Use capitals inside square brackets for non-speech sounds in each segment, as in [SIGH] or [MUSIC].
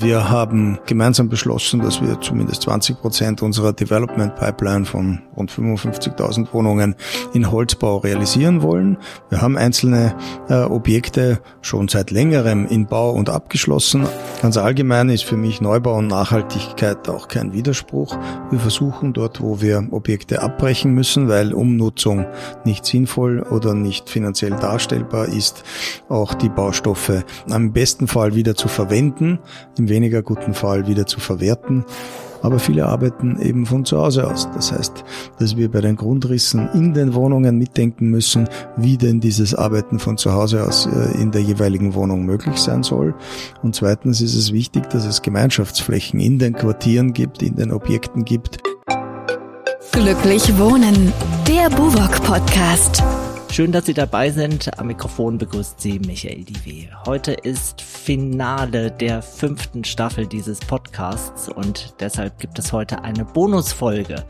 Wir haben gemeinsam beschlossen, dass wir zumindest 20 Prozent unserer Development Pipeline von rund 55.000 Wohnungen in Holzbau realisieren wollen. Wir haben einzelne äh, Objekte schon seit längerem in Bau und abgeschlossen. Ganz allgemein ist für mich Neubau und Nachhaltigkeit auch kein Widerspruch. Wir versuchen dort, wo wir Objekte abbrechen müssen, weil Umnutzung nicht sinnvoll oder nicht finanziell darstellbar ist, auch die Baustoffe am besten Fall wieder zu verwenden. Im weniger guten Fall wieder zu verwerten. Aber viele arbeiten eben von zu Hause aus. Das heißt, dass wir bei den Grundrissen in den Wohnungen mitdenken müssen, wie denn dieses Arbeiten von zu Hause aus äh, in der jeweiligen Wohnung möglich sein soll. Und zweitens ist es wichtig, dass es Gemeinschaftsflächen in den Quartieren gibt, in den Objekten gibt. Glücklich wohnen. Der Buwok Podcast. Schön, dass Sie dabei sind. Am Mikrofon begrüßt Sie Michael Diwe. Heute ist Finale der fünften Staffel dieses Podcasts und deshalb gibt es heute eine Bonusfolge.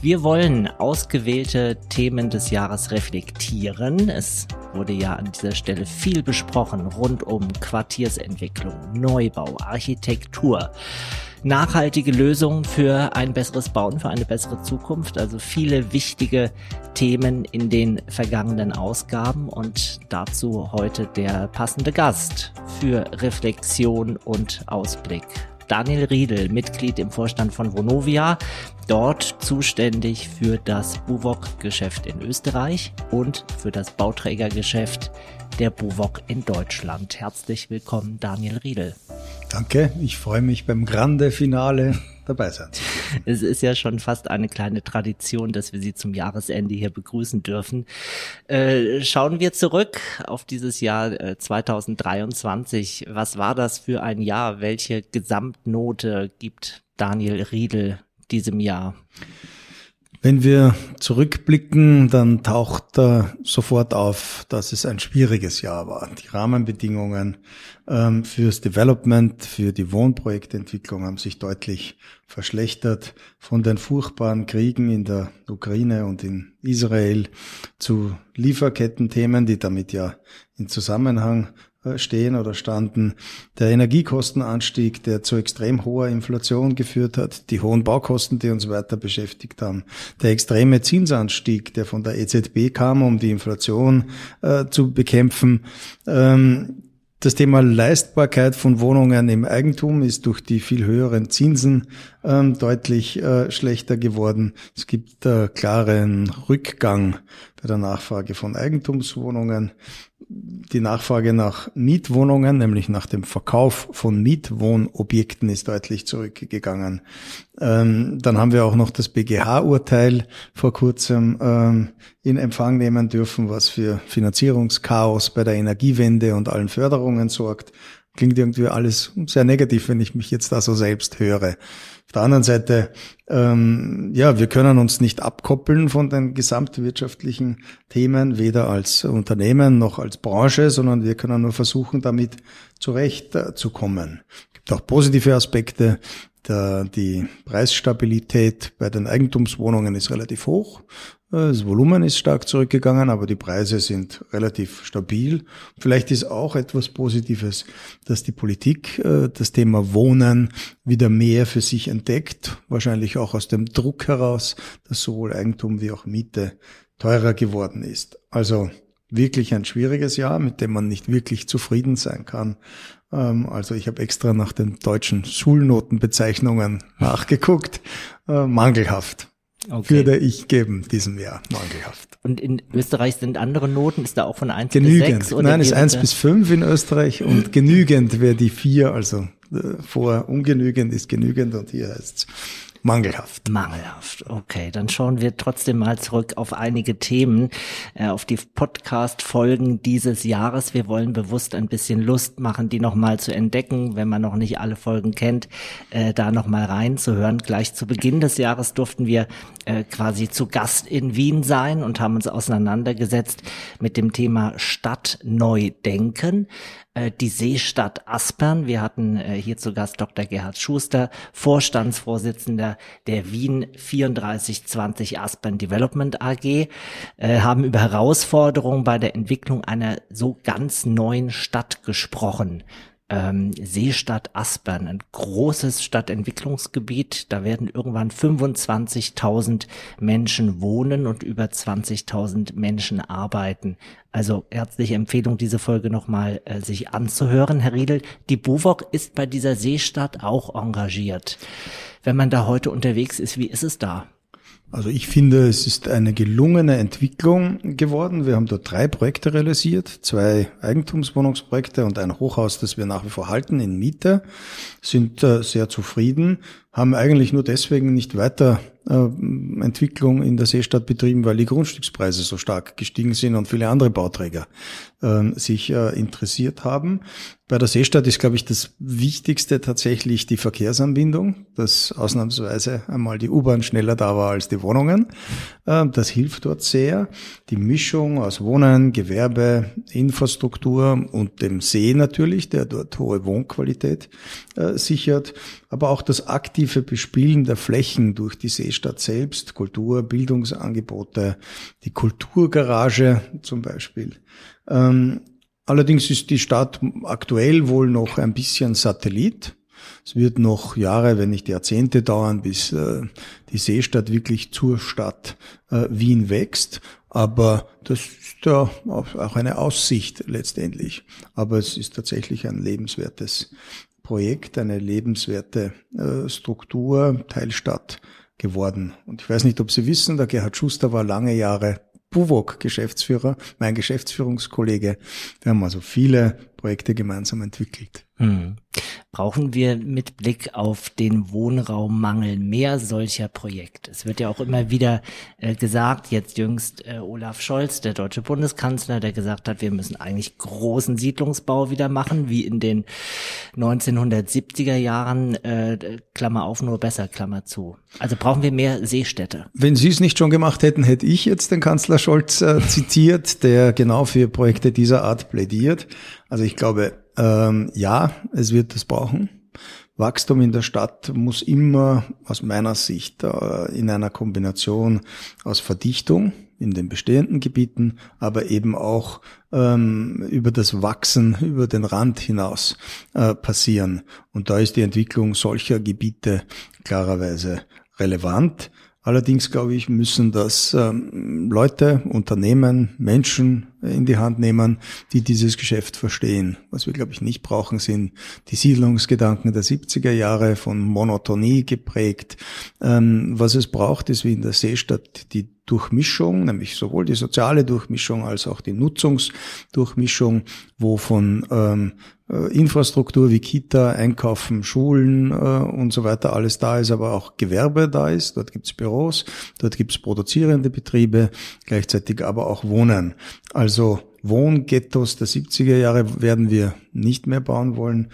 Wir wollen ausgewählte Themen des Jahres reflektieren. Es wurde ja an dieser Stelle viel besprochen rund um Quartiersentwicklung, Neubau, Architektur nachhaltige Lösungen für ein besseres Bauen, für eine bessere Zukunft. Also viele wichtige Themen in den vergangenen Ausgaben und dazu heute der passende Gast für Reflexion und Ausblick. Daniel Riedel, Mitglied im Vorstand von Vonovia, dort zuständig für das Buwok-Geschäft in Österreich und für das Bauträgergeschäft der Buwok in Deutschland. Herzlich willkommen, Daniel Riedel. Danke, ich freue mich beim Grande Finale [LAUGHS] dabei sein. Es ist ja schon fast eine kleine Tradition, dass wir Sie zum Jahresende hier begrüßen dürfen. Äh, schauen wir zurück auf dieses Jahr äh, 2023. Was war das für ein Jahr? Welche Gesamtnote gibt Daniel Riedel diesem Jahr? Wenn wir zurückblicken, dann taucht da sofort auf, dass es ein schwieriges Jahr war. Die Rahmenbedingungen ähm, fürs Development, für die Wohnprojektentwicklung haben sich deutlich verschlechtert. Von den furchtbaren Kriegen in der Ukraine und in Israel zu Lieferkettenthemen, die damit ja in Zusammenhang äh, stehen oder standen. Der Energiekostenanstieg, der zu extrem hoher Inflation geführt hat, die hohen Baukosten, die uns weiter beschäftigt haben, der extreme Zinsanstieg, der von der EZB kam, um die Inflation äh, zu bekämpfen, ähm, das Thema Leistbarkeit von Wohnungen im Eigentum ist durch die viel höheren Zinsen ähm, deutlich äh, schlechter geworden. Es gibt äh, klaren Rückgang bei der Nachfrage von Eigentumswohnungen die Nachfrage nach Mietwohnungen, nämlich nach dem Verkauf von Mietwohnobjekten, ist deutlich zurückgegangen. Ähm, dann haben wir auch noch das BGH-Urteil vor kurzem ähm, in Empfang nehmen dürfen, was für Finanzierungschaos bei der Energiewende und allen Förderungen sorgt. Klingt irgendwie alles sehr negativ, wenn ich mich jetzt da so selbst höre. Auf der anderen Seite, ähm, ja, wir können uns nicht abkoppeln von den gesamtwirtschaftlichen Themen, weder als Unternehmen noch als Branche, sondern wir können nur versuchen, damit zurechtzukommen. Es gibt auch positive Aspekte. Der, die Preisstabilität bei den Eigentumswohnungen ist relativ hoch. Das Volumen ist stark zurückgegangen, aber die Preise sind relativ stabil. Vielleicht ist auch etwas Positives, dass die Politik äh, das Thema Wohnen wieder mehr für sich entdeckt. Wahrscheinlich auch aus dem Druck heraus, dass sowohl Eigentum wie auch Miete teurer geworden ist. Also wirklich ein schwieriges Jahr, mit dem man nicht wirklich zufrieden sein kann. Ähm, also ich habe extra nach den deutschen Schulnotenbezeichnungen [LAUGHS] nachgeguckt. Äh, mangelhaft. Okay. Würde ich geben diesem Jahr, mangelhaft. Und in Österreich sind andere Noten, ist da auch von 1 genügend. bis 6? Oder Nein, ist 1 bis 5 in Österreich und genügend wäre die 4, also äh, vor ungenügend ist genügend und hier heißt es Mangelhaft. Mangelhaft, okay. Dann schauen wir trotzdem mal zurück auf einige Themen, äh, auf die Podcast-Folgen dieses Jahres. Wir wollen bewusst ein bisschen Lust machen, die nochmal zu entdecken, wenn man noch nicht alle Folgen kennt, äh, da nochmal reinzuhören. Gleich zu Beginn des Jahres durften wir äh, quasi zu Gast in Wien sein und haben uns auseinandergesetzt mit dem Thema Stadt neu denken. Äh, die Seestadt Aspern. Wir hatten äh, hier zu Gast Dr. Gerhard Schuster, Vorstandsvorsitzender der Wien 3420 Aspern Development AG, äh, haben über Herausforderungen bei der Entwicklung einer so ganz neuen Stadt gesprochen. Ähm, Seestadt Aspern, ein großes Stadtentwicklungsgebiet. Da werden irgendwann 25.000 Menschen wohnen und über 20.000 Menschen arbeiten. Also herzliche Empfehlung, diese Folge nochmal äh, sich anzuhören. Herr Riedel, die BUWOG ist bei dieser Seestadt auch engagiert. Wenn man da heute unterwegs ist, wie ist es da? Also ich finde, es ist eine gelungene Entwicklung geworden. Wir haben dort drei Projekte realisiert, zwei Eigentumswohnungsprojekte und ein Hochhaus, das wir nach wie vor halten in Miete, sind äh, sehr zufrieden, haben eigentlich nur deswegen nicht weiter äh, Entwicklung in der Seestadt betrieben, weil die Grundstückspreise so stark gestiegen sind und viele andere Bauträger äh, sich äh, interessiert haben. Bei der Seestadt ist, glaube ich, das Wichtigste tatsächlich die Verkehrsanbindung, dass ausnahmsweise einmal die U-Bahn schneller da war als die Wohnungen. Äh, das hilft dort sehr. Die Mischung aus Wohnen, Gewerbe, Infrastruktur und dem See natürlich, der dort hohe Wohnqualität äh, sichert, aber auch das aktive Bespielen der Flächen durch die Seestadt selbst, Kultur, Bildungsangebote, die Kulturgarage zum Beispiel. Ähm, Allerdings ist die Stadt aktuell wohl noch ein bisschen Satellit. Es wird noch Jahre, wenn nicht Jahrzehnte dauern, bis äh, die Seestadt wirklich zur Stadt äh, Wien wächst. Aber das ist ja auch eine Aussicht letztendlich. Aber es ist tatsächlich ein lebenswertes Projekt, eine lebenswerte äh, Struktur, Teilstadt geworden. Und ich weiß nicht, ob Sie wissen, der Gerhard Schuster war lange Jahre Buwok-Geschäftsführer, mein Geschäftsführungskollege. Wir haben also viele Projekte gemeinsam entwickelt. Hm. Brauchen wir mit Blick auf den Wohnraummangel mehr solcher Projekte? Es wird ja auch immer wieder äh, gesagt, jetzt jüngst äh, Olaf Scholz, der deutsche Bundeskanzler, der gesagt hat, wir müssen eigentlich großen Siedlungsbau wieder machen, wie in den 1970er Jahren, äh, Klammer auf, nur besser, Klammer zu. Also brauchen wir mehr Seestädte. Wenn Sie es nicht schon gemacht hätten, hätte ich jetzt den Kanzler Scholz äh, zitiert, der genau für Projekte dieser Art plädiert. Also ich glaube, ähm, ja, es wird es brauchen. Wachstum in der Stadt muss immer aus meiner Sicht äh, in einer Kombination aus Verdichtung in den bestehenden Gebieten, aber eben auch ähm, über das Wachsen, über den Rand hinaus äh, passieren. Und da ist die Entwicklung solcher Gebiete klarerweise relevant. Allerdings, glaube ich, müssen das ähm, Leute, Unternehmen, Menschen in die Hand nehmen, die dieses Geschäft verstehen. Was wir, glaube ich, nicht brauchen, sind die Siedlungsgedanken der 70er Jahre von Monotonie geprägt. Ähm, was es braucht, ist wie in der Seestadt die Durchmischung, nämlich sowohl die soziale Durchmischung als auch die Nutzungsdurchmischung, wo von ähm, äh, Infrastruktur wie Kita, Einkaufen, Schulen äh, und so weiter alles da ist, aber auch Gewerbe da ist. Dort gibt's Büros, dort gibt's produzierende Betriebe, gleichzeitig aber auch Wohnen. Also Wohnghettos der 70er Jahre werden wir nicht mehr bauen wollen,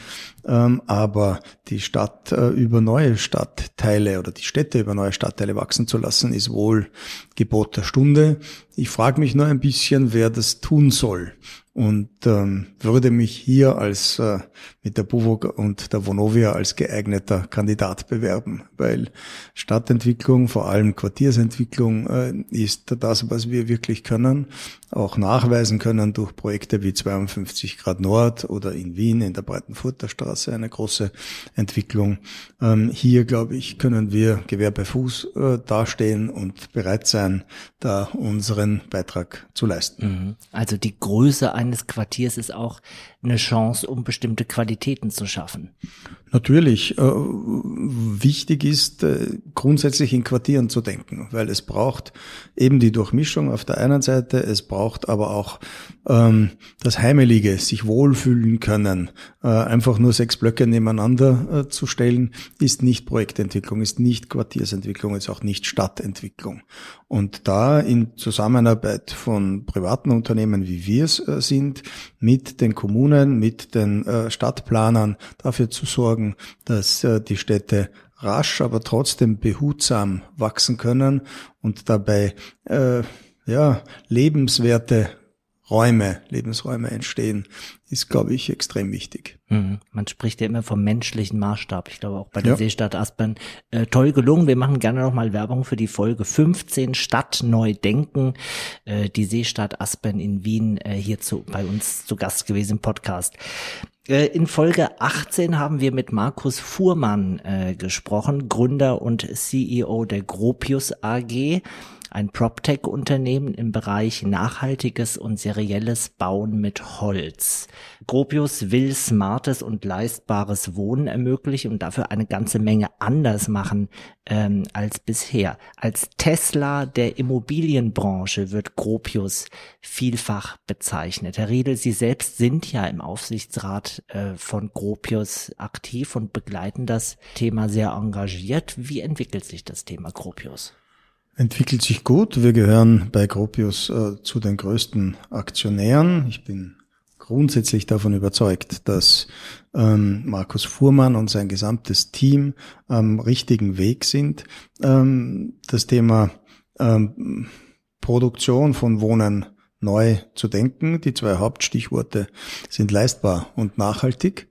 ähm, aber die Stadt äh, über neue Stadtteile oder die Städte über neue Stadtteile wachsen zu lassen, ist wohl Gebot der Stunde. Ich frage mich nur ein bisschen, wer das tun soll und ähm, würde mich hier als äh, mit der Buwog und der Vonovia als geeigneter Kandidat bewerben, weil Stadtentwicklung, vor allem Quartiersentwicklung, äh, ist das, was wir wirklich können, auch nachweisen können durch Projekte wie 52 Grad Nord oder in Wien in der Breitenfurter Straße eine große Entwicklung. Ähm, hier, glaube ich, können wir Gewehr bei Fuß äh, dastehen und bereit sein, da unseren Beitrag zu leisten. Mhm. Also die Größe eines Quartiers ist auch eine Chance, um bestimmte Qualitäten zu schaffen. Natürlich. Äh, wichtig ist, äh, grundsätzlich in Quartieren zu denken, weil es braucht eben die Durchmischung auf der einen Seite, es braucht aber auch ähm, das Heimelige, sich wohlfühlen können. Äh, einfach nur sechs Blöcke nebeneinander äh, zu stellen, ist nicht Projektentwicklung, ist nicht Quartiersentwicklung, ist auch nicht Stadtentwicklung. Und da in Zusammenarbeit von privaten Unternehmen, wie wir es äh, sind, mit den Kommunen, mit den äh, Stadtplanern dafür zu sorgen, dass äh, die Städte rasch, aber trotzdem behutsam wachsen können und dabei äh, ja lebenswerte Räume, Lebensräume entstehen, ist, glaube ich, extrem wichtig. Mhm. Man spricht ja immer vom menschlichen Maßstab. Ich glaube auch bei der ja. Seestadt Aspern äh, toll gelungen. Wir machen gerne nochmal Werbung für die Folge 15 Stadt neu denken. Äh, die Seestadt Aspern in Wien äh, hier zu, bei uns zu Gast gewesen im Podcast. Äh, in Folge 18 haben wir mit Markus Fuhrmann äh, gesprochen, Gründer und CEO der Gropius AG ein PropTech-Unternehmen im Bereich nachhaltiges und serielles Bauen mit Holz. Gropius will smartes und leistbares Wohnen ermöglichen und dafür eine ganze Menge anders machen ähm, als bisher. Als Tesla der Immobilienbranche wird Gropius vielfach bezeichnet. Herr Riedel, Sie selbst sind ja im Aufsichtsrat äh, von Gropius aktiv und begleiten das Thema sehr engagiert. Wie entwickelt sich das Thema Gropius? Entwickelt sich gut. Wir gehören bei Gropius äh, zu den größten Aktionären. Ich bin grundsätzlich davon überzeugt, dass ähm, Markus Fuhrmann und sein gesamtes Team am richtigen Weg sind. Ähm, das Thema ähm, Produktion von Wohnen neu zu denken. Die zwei Hauptstichworte sind leistbar und nachhaltig.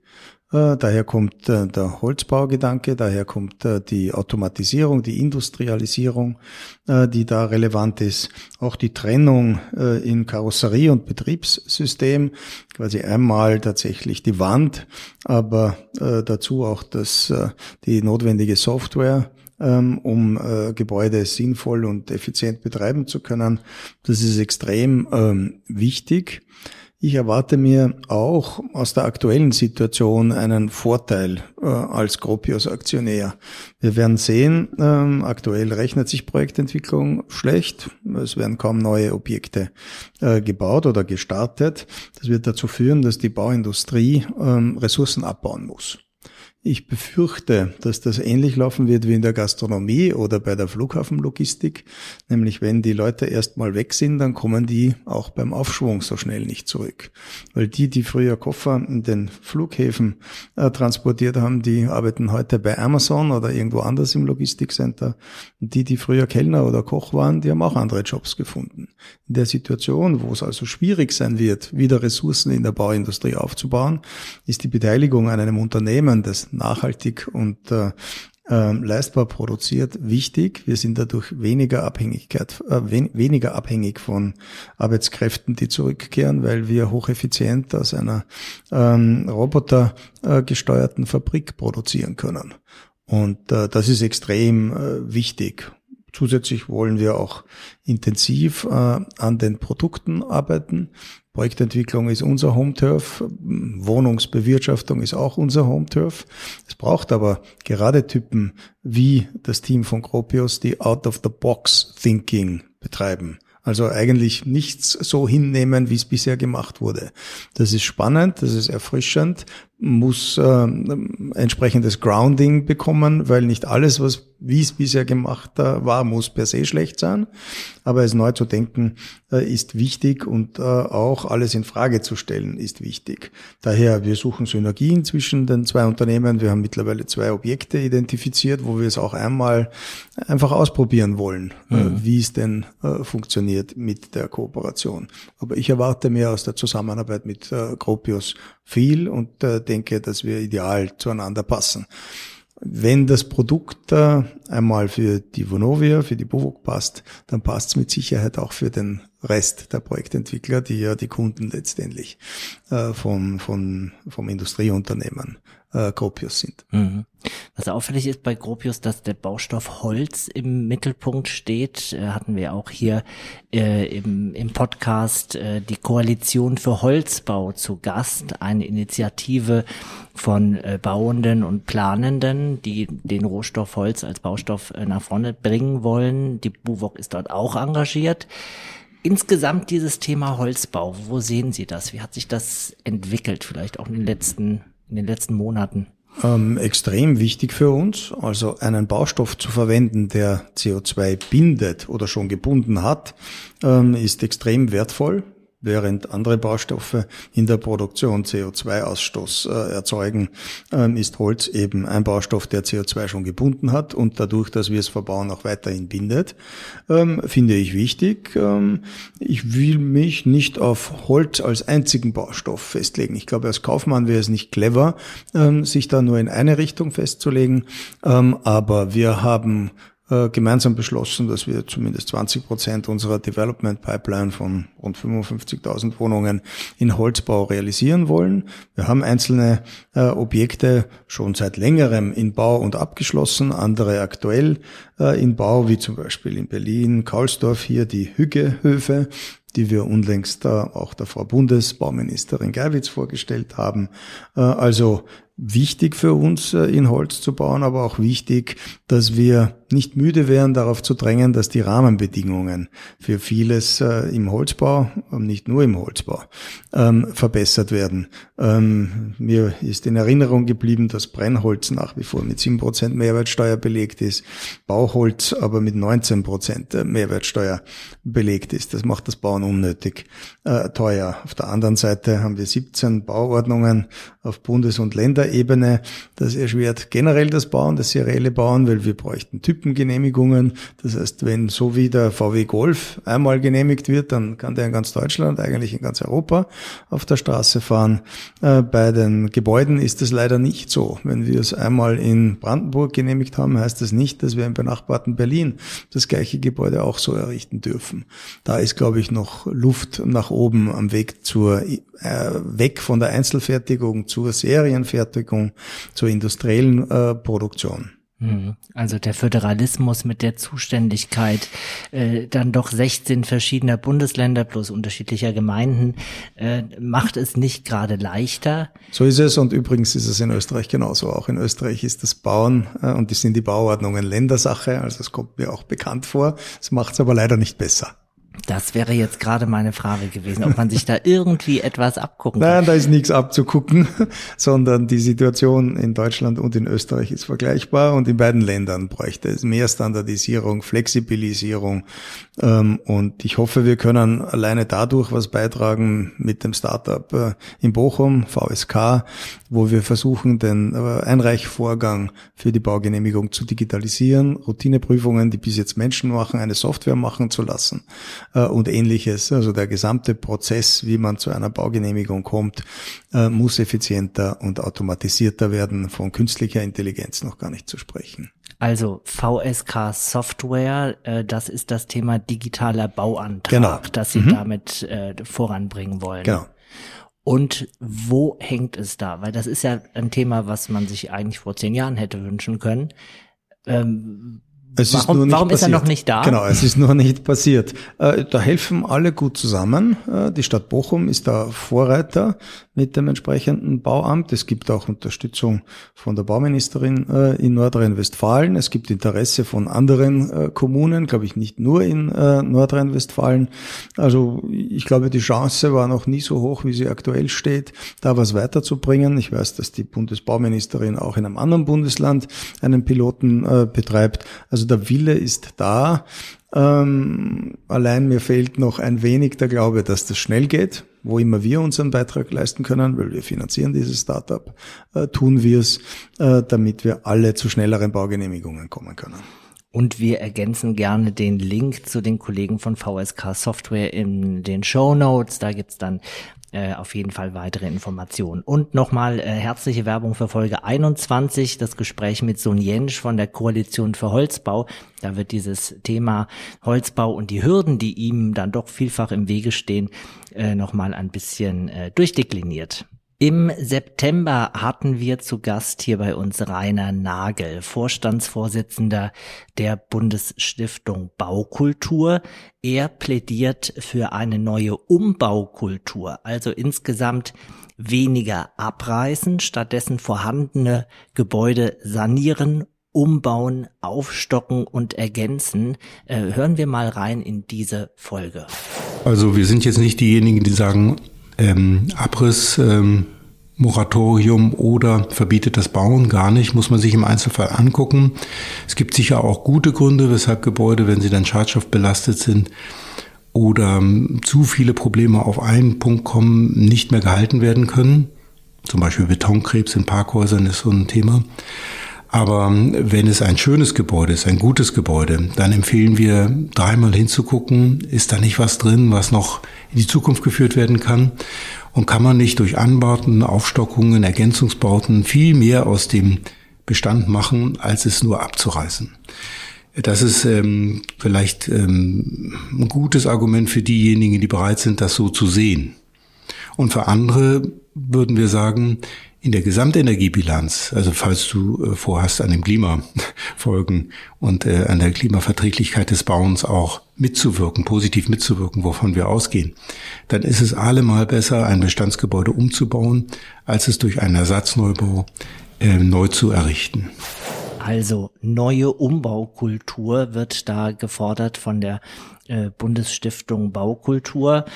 Äh, daher kommt äh, der Holzbaugedanke, daher kommt äh, die Automatisierung, die Industrialisierung, die da relevant ist. Auch die Trennung in Karosserie und Betriebssystem, quasi einmal tatsächlich die Wand, aber dazu auch das, die notwendige Software, ähm, um Gebäude sinnvoll und effizient betreiben zu können. Das ist extrem ähm, wichtig. Ich erwarte mir auch aus der aktuellen Situation einen Vorteil äh, als Gropius-Aktionär. Wir werden sehen, ähm, aktuell rechnet sich Projektentwicklung schlecht. Es werden kaum neue Objekte äh, gebaut oder gestartet. Das wird dazu führen, dass die Bauindustrie ähm, Ressourcen abbauen muss. Ich befürchte, dass das ähnlich laufen wird wie in der Gastronomie oder bei der Flughafenlogistik. Nämlich wenn die Leute erstmal weg sind, dann kommen die auch beim Aufschwung so schnell nicht zurück. Weil die, die früher Koffer in den Flughäfen äh, transportiert haben, die arbeiten heute bei Amazon oder irgendwo anders im Logistikcenter. Und die, die früher Kellner oder Koch waren, die haben auch andere Jobs gefunden. In der Situation, wo es also schwierig sein wird, wieder Ressourcen in der Bauindustrie aufzubauen, ist die Beteiligung an einem Unternehmen, das nachhaltig und äh, äh, leistbar produziert, wichtig. Wir sind dadurch weniger Abhängigkeit, äh, wen, weniger abhängig von Arbeitskräften, die zurückkehren, weil wir hocheffizient aus einer ähm, robotergesteuerten äh, Fabrik produzieren können. Und äh, das ist extrem äh, wichtig. Zusätzlich wollen wir auch intensiv äh, an den Produkten arbeiten. Projektentwicklung ist unser Home-Turf, Wohnungsbewirtschaftung ist auch unser Home-Turf. Es braucht aber gerade Typen wie das Team von Gropius, die Out-of-the-Box-Thinking betreiben. Also eigentlich nichts so hinnehmen, wie es bisher gemacht wurde. Das ist spannend, das ist erfrischend, muss äh, entsprechendes Grounding bekommen, weil nicht alles, was wie es bisher gemacht äh, war, muss per se schlecht sein. Aber es neu zu denken äh, ist wichtig und äh, auch alles in Frage zu stellen ist wichtig. Daher, wir suchen Synergien zwischen den zwei Unternehmen. Wir haben mittlerweile zwei Objekte identifiziert, wo wir es auch einmal einfach ausprobieren wollen, mhm. wie es denn funktioniert mit der Kooperation. Aber ich erwarte mehr aus der Zusammenarbeit mit Gropius viel und denke, dass wir ideal zueinander passen. Wenn das Produkt äh, einmal für die Vonovia, für die Bovok passt, dann passt es mit Sicherheit auch für den Rest der Projektentwickler, die ja die Kunden letztendlich äh, vom, vom, vom Industrieunternehmen äh, Gropius sind. Mhm. Was auffällig ist bei Gropius, dass der Baustoff Holz im Mittelpunkt steht. Äh, hatten wir auch hier äh, im, im Podcast äh, die Koalition für Holzbau zu Gast, eine Initiative von äh, Bauenden und Planenden, die den Rohstoff Holz als Baustoff äh, nach vorne bringen wollen. Die BUWOG ist dort auch engagiert. Insgesamt dieses Thema Holzbau, wo sehen Sie das? Wie hat sich das entwickelt, vielleicht auch in den letzten in den letzten Monaten? Ähm, extrem wichtig für uns, also einen Baustoff zu verwenden, der CO2 bindet oder schon gebunden hat, ähm, ist extrem wertvoll. Während andere Baustoffe in der Produktion CO2-Ausstoß äh, erzeugen, ähm, ist Holz eben ein Baustoff, der CO2 schon gebunden hat und dadurch, dass wir es verbauen, auch weiterhin bindet. Ähm, finde ich wichtig. Ähm, ich will mich nicht auf Holz als einzigen Baustoff festlegen. Ich glaube, als Kaufmann wäre es nicht clever, ähm, sich da nur in eine Richtung festzulegen. Ähm, aber wir haben äh, gemeinsam beschlossen, dass wir zumindest 20 Prozent unserer Development Pipeline von rund 55.000 Wohnungen in Holzbau realisieren wollen. Wir haben einzelne äh, Objekte schon seit längerem in Bau und abgeschlossen, andere aktuell äh, in Bau, wie zum Beispiel in Berlin, Kaulsdorf hier die Hüggehöfe, die wir unlängst äh, auch der Frau Bundesbauministerin Geiwitz vorgestellt haben. Äh, also wichtig für uns, äh, in Holz zu bauen, aber auch wichtig, dass wir nicht müde wären, darauf zu drängen, dass die Rahmenbedingungen für vieles äh, im Holzbau, nicht nur im Holzbau, ähm, verbessert werden. Ähm, mir ist in Erinnerung geblieben, dass Brennholz nach wie vor mit 7% Mehrwertsteuer belegt ist, Bauholz aber mit 19% Mehrwertsteuer belegt ist. Das macht das Bauen unnötig äh, teuer. Auf der anderen Seite haben wir 17 Bauordnungen auf Bundes- und Länderebene. Das erschwert generell das Bauen, das serielle Bauen, weil wir bräuchten Typengenehmigungen. Das heißt, wenn so wie der VW Golf einmal genehmigt wird, dann kann der in ganz Deutschland, eigentlich in ganz Europa auf der Straße fahren. Äh, bei den Gebäuden ist es leider nicht so. Wenn wir es einmal in Brandenburg genehmigt haben, heißt das nicht, dass wir im benachbarten Berlin das gleiche Gebäude auch so errichten dürfen. Da ist, glaube ich, noch Luft nach oben am Weg zur äh, weg von der Einzelfertigung zur Serienfertigung, zur industriellen äh, Produktion. Hm. Also der Föderalismus mit der Zuständigkeit äh, dann doch 16 verschiedener Bundesländer plus unterschiedlicher Gemeinden äh, macht es nicht gerade leichter. So ist es und übrigens ist es in Österreich genauso. Auch in Österreich ist das Bauen äh, und die sind die Bauordnungen Ländersache, also es kommt mir auch bekannt vor. Es macht es aber leider nicht besser. Das wäre jetzt gerade meine Frage gewesen, ob man sich da irgendwie etwas abgucken kann. Nein, da ist nichts abzugucken, [LAUGHS] sondern die Situation in Deutschland und in Österreich ist vergleichbar und in beiden Ländern bräuchte es mehr Standardisierung, Flexibilisierung ähm, und ich hoffe, wir können alleine dadurch was beitragen mit dem Startup äh, in Bochum, VSK, wo wir versuchen, den äh, Einreichvorgang für die Baugenehmigung zu digitalisieren, Routineprüfungen, die bis jetzt Menschen machen, eine Software machen zu lassen und ähnliches. Also der gesamte Prozess, wie man zu einer Baugenehmigung kommt, äh, muss effizienter und automatisierter werden, von künstlicher Intelligenz noch gar nicht zu sprechen. Also VSK Software, äh, das ist das Thema digitaler Bauantrag, genau. das Sie mhm. damit äh, voranbringen wollen. Genau. Und wo hängt es da? Weil das ist ja ein Thema, was man sich eigentlich vor zehn Jahren hätte wünschen können. Ähm, es warum, ist, nur nicht warum ist er noch nicht da? Genau, es ist nur nicht passiert. Äh, da helfen alle gut zusammen. Äh, die Stadt Bochum ist da Vorreiter mit dem entsprechenden Bauamt. Es gibt auch Unterstützung von der Bauministerin äh, in Nordrhein-Westfalen. Es gibt Interesse von anderen Kommunen, glaube ich nicht nur in Nordrhein-Westfalen. Also ich glaube, die Chance war noch nie so hoch, wie sie aktuell steht, da was weiterzubringen. Ich weiß, dass die Bundesbauministerin auch in einem anderen Bundesland einen Piloten betreibt. Also der Wille ist da. Ähm, allein mir fehlt noch ein wenig der Glaube, dass das schnell geht. Wo immer wir unseren Beitrag leisten können, weil wir finanzieren dieses Startup, äh, tun wir es, äh, damit wir alle zu schnelleren Baugenehmigungen kommen können. Und wir ergänzen gerne den Link zu den Kollegen von VSK Software in den Show Notes. Da gibt's dann äh, auf jeden Fall weitere Informationen. Und nochmal äh, herzliche Werbung für Folge 21, das Gespräch mit Sun Jensch von der Koalition für Holzbau. Da wird dieses Thema Holzbau und die Hürden, die ihm dann doch vielfach im Wege stehen, äh, nochmal ein bisschen äh, durchdekliniert. Im September hatten wir zu Gast hier bei uns Rainer Nagel, Vorstandsvorsitzender der Bundesstiftung Baukultur. Er plädiert für eine neue Umbaukultur, also insgesamt weniger abreißen, stattdessen vorhandene Gebäude sanieren, umbauen, aufstocken und ergänzen. Äh, hören wir mal rein in diese Folge. Also wir sind jetzt nicht diejenigen, die sagen, ähm, Abriss, ähm, Moratorium oder verbietet das Bauen gar nicht, muss man sich im Einzelfall angucken. Es gibt sicher auch gute Gründe, weshalb Gebäude, wenn sie dann schadstoffbelastet sind oder ähm, zu viele Probleme auf einen Punkt kommen, nicht mehr gehalten werden können. Zum Beispiel Betonkrebs in Parkhäusern ist so ein Thema. Aber ähm, wenn es ein schönes Gebäude ist, ein gutes Gebäude, dann empfehlen wir dreimal hinzugucken, ist da nicht was drin, was noch in die Zukunft geführt werden kann? Und kann man nicht durch Anbauten, Aufstockungen, Ergänzungsbauten viel mehr aus dem Bestand machen, als es nur abzureißen? Das ist ähm, vielleicht ähm, ein gutes Argument für diejenigen, die bereit sind, das so zu sehen. Und für andere würden wir sagen, in der Gesamtenergiebilanz, also falls du äh, vorhast, an dem Klima [LAUGHS] folgen und äh, an der Klimaverträglichkeit des Bauens auch mitzuwirken, positiv mitzuwirken, wovon wir ausgehen, dann ist es allemal besser, ein Bestandsgebäude umzubauen, als es durch einen Ersatzneubau äh, neu zu errichten. Also neue Umbaukultur wird da gefordert von der äh, Bundesstiftung Baukultur.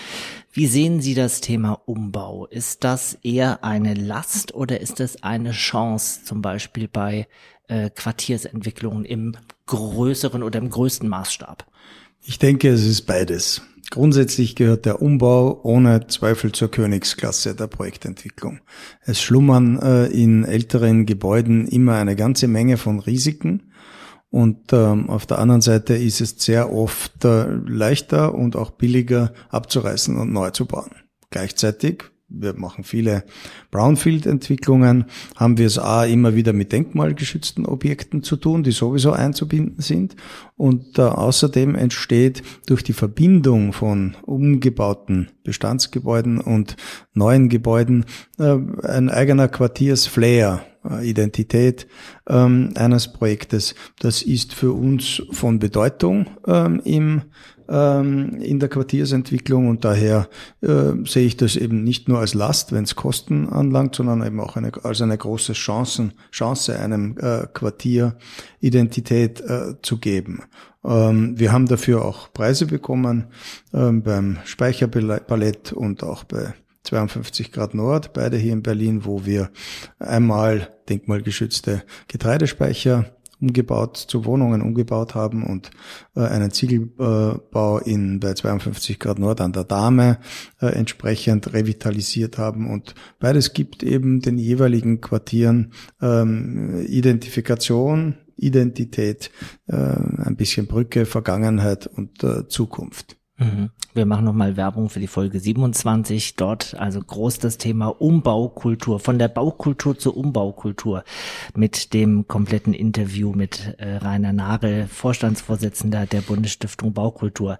Wie sehen Sie das Thema Umbau? Ist das eher eine Last oder ist es eine Chance, zum Beispiel bei äh, Quartiersentwicklungen im größeren oder im größten Maßstab? Ich denke, es ist beides. Grundsätzlich gehört der Umbau ohne Zweifel zur Königsklasse der Projektentwicklung. Es schlummern äh, in älteren Gebäuden immer eine ganze Menge von Risiken. Und ähm, auf der anderen Seite ist es sehr oft äh, leichter und auch billiger abzureißen und neu zu bauen. Gleichzeitig wir machen viele Brownfield-Entwicklungen, haben wir es A immer wieder mit denkmalgeschützten Objekten zu tun, die sowieso einzubinden sind. Und äh, außerdem entsteht durch die Verbindung von umgebauten Bestandsgebäuden und neuen Gebäuden äh, ein eigener Quartiersflair, äh, Identität ähm, eines Projektes. Das ist für uns von Bedeutung ähm, im ähm, in der Quartiersentwicklung und daher äh, sehe ich das eben nicht nur als Last, wenn es Kosten anlangt, sondern eben auch eine, als eine große Chancen, Chance, einem äh, Quartier Identität äh, zu geben. Ähm, wir haben dafür auch Preise bekommen ähm, beim Speicherballett und auch bei 52 Grad Nord, beide hier in Berlin, wo wir einmal denkmalgeschützte Getreidespeicher umgebaut, zu Wohnungen umgebaut haben und äh, einen Ziegelbau in bei 52 Grad Nord an der Dame äh, entsprechend revitalisiert haben. Und beides gibt eben den jeweiligen Quartieren ähm, Identifikation, Identität, äh, ein bisschen Brücke, Vergangenheit und äh, Zukunft. Mhm. Wir machen nochmal Werbung für die Folge 27. Dort also groß das Thema Umbaukultur, von der Baukultur zur Umbaukultur mit dem kompletten Interview mit äh, Rainer Nagel, Vorstandsvorsitzender der Bundesstiftung Baukultur.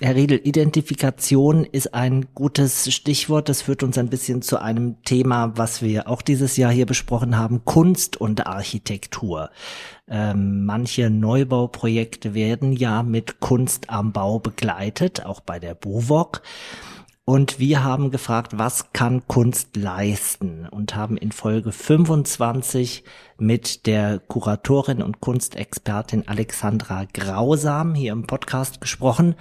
Herr Riedel, Identifikation ist ein gutes Stichwort. Das führt uns ein bisschen zu einem Thema, was wir auch dieses Jahr hier besprochen haben, Kunst und Architektur. Ähm, manche Neubauprojekte werden ja mit Kunst am Bau begleitet, auch bei der BUWOG. Und wir haben gefragt, was kann Kunst leisten? Und haben in Folge 25 mit der Kuratorin und Kunstexpertin Alexandra Grausam hier im Podcast gesprochen.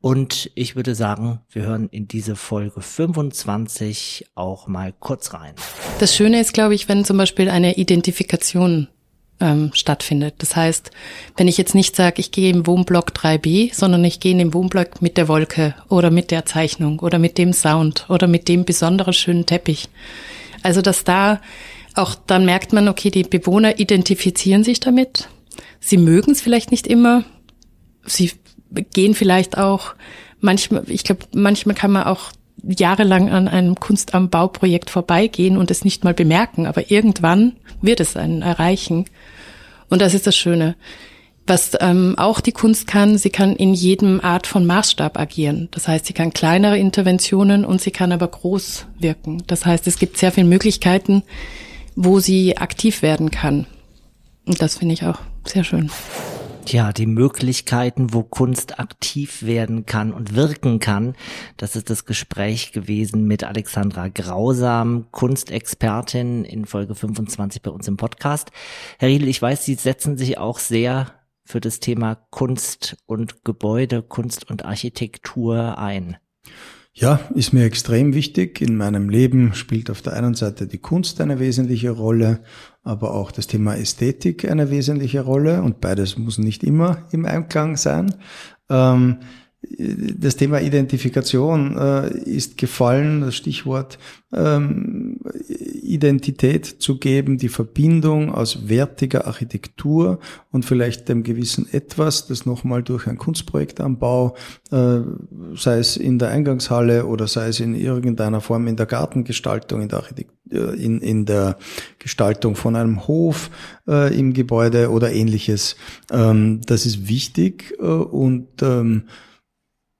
Und ich würde sagen, wir hören in diese Folge 25 auch mal kurz rein. Das Schöne ist, glaube ich, wenn zum Beispiel eine Identifikation ähm, stattfindet. Das heißt, wenn ich jetzt nicht sage, ich gehe im Wohnblock 3b, sondern ich gehe in den Wohnblock mit der Wolke oder mit der Zeichnung oder mit dem Sound oder mit dem besonderen schönen Teppich. Also dass da auch dann merkt man, okay, die Bewohner identifizieren sich damit. Sie mögen es vielleicht nicht immer. Sie gehen vielleicht auch manchmal, ich glaube, manchmal kann man auch jahrelang an einem Kunst am Bauprojekt vorbeigehen und es nicht mal bemerken, aber irgendwann wird es einen erreichen. Und das ist das Schöne. Was ähm, auch die Kunst kann, sie kann in jedem Art von Maßstab agieren. Das heißt, sie kann kleinere Interventionen und sie kann aber groß wirken. Das heißt, es gibt sehr viele Möglichkeiten, wo sie aktiv werden kann. Und das finde ich auch sehr schön ja, die Möglichkeiten, wo Kunst aktiv werden kann und wirken kann. Das ist das Gespräch gewesen mit Alexandra Grausam, Kunstexpertin in Folge 25 bei uns im Podcast. Herr Riedel, ich weiß, Sie setzen sich auch sehr für das Thema Kunst und Gebäude, Kunst und Architektur ein. Ja, ist mir extrem wichtig. In meinem Leben spielt auf der einen Seite die Kunst eine wesentliche Rolle, aber auch das Thema Ästhetik eine wesentliche Rolle und beides muss nicht immer im Einklang sein. Ähm, das Thema Identifikation äh, ist gefallen, das Stichwort ähm, Identität zu geben, die Verbindung aus wertiger Architektur und vielleicht dem gewissen Etwas, das nochmal durch ein Kunstprojektanbau, äh, sei es in der Eingangshalle oder sei es in irgendeiner Form in der Gartengestaltung, in der Architektur, äh, in, in der Gestaltung von einem Hof äh, im Gebäude oder ähnliches. Ähm, das ist wichtig äh, und ähm,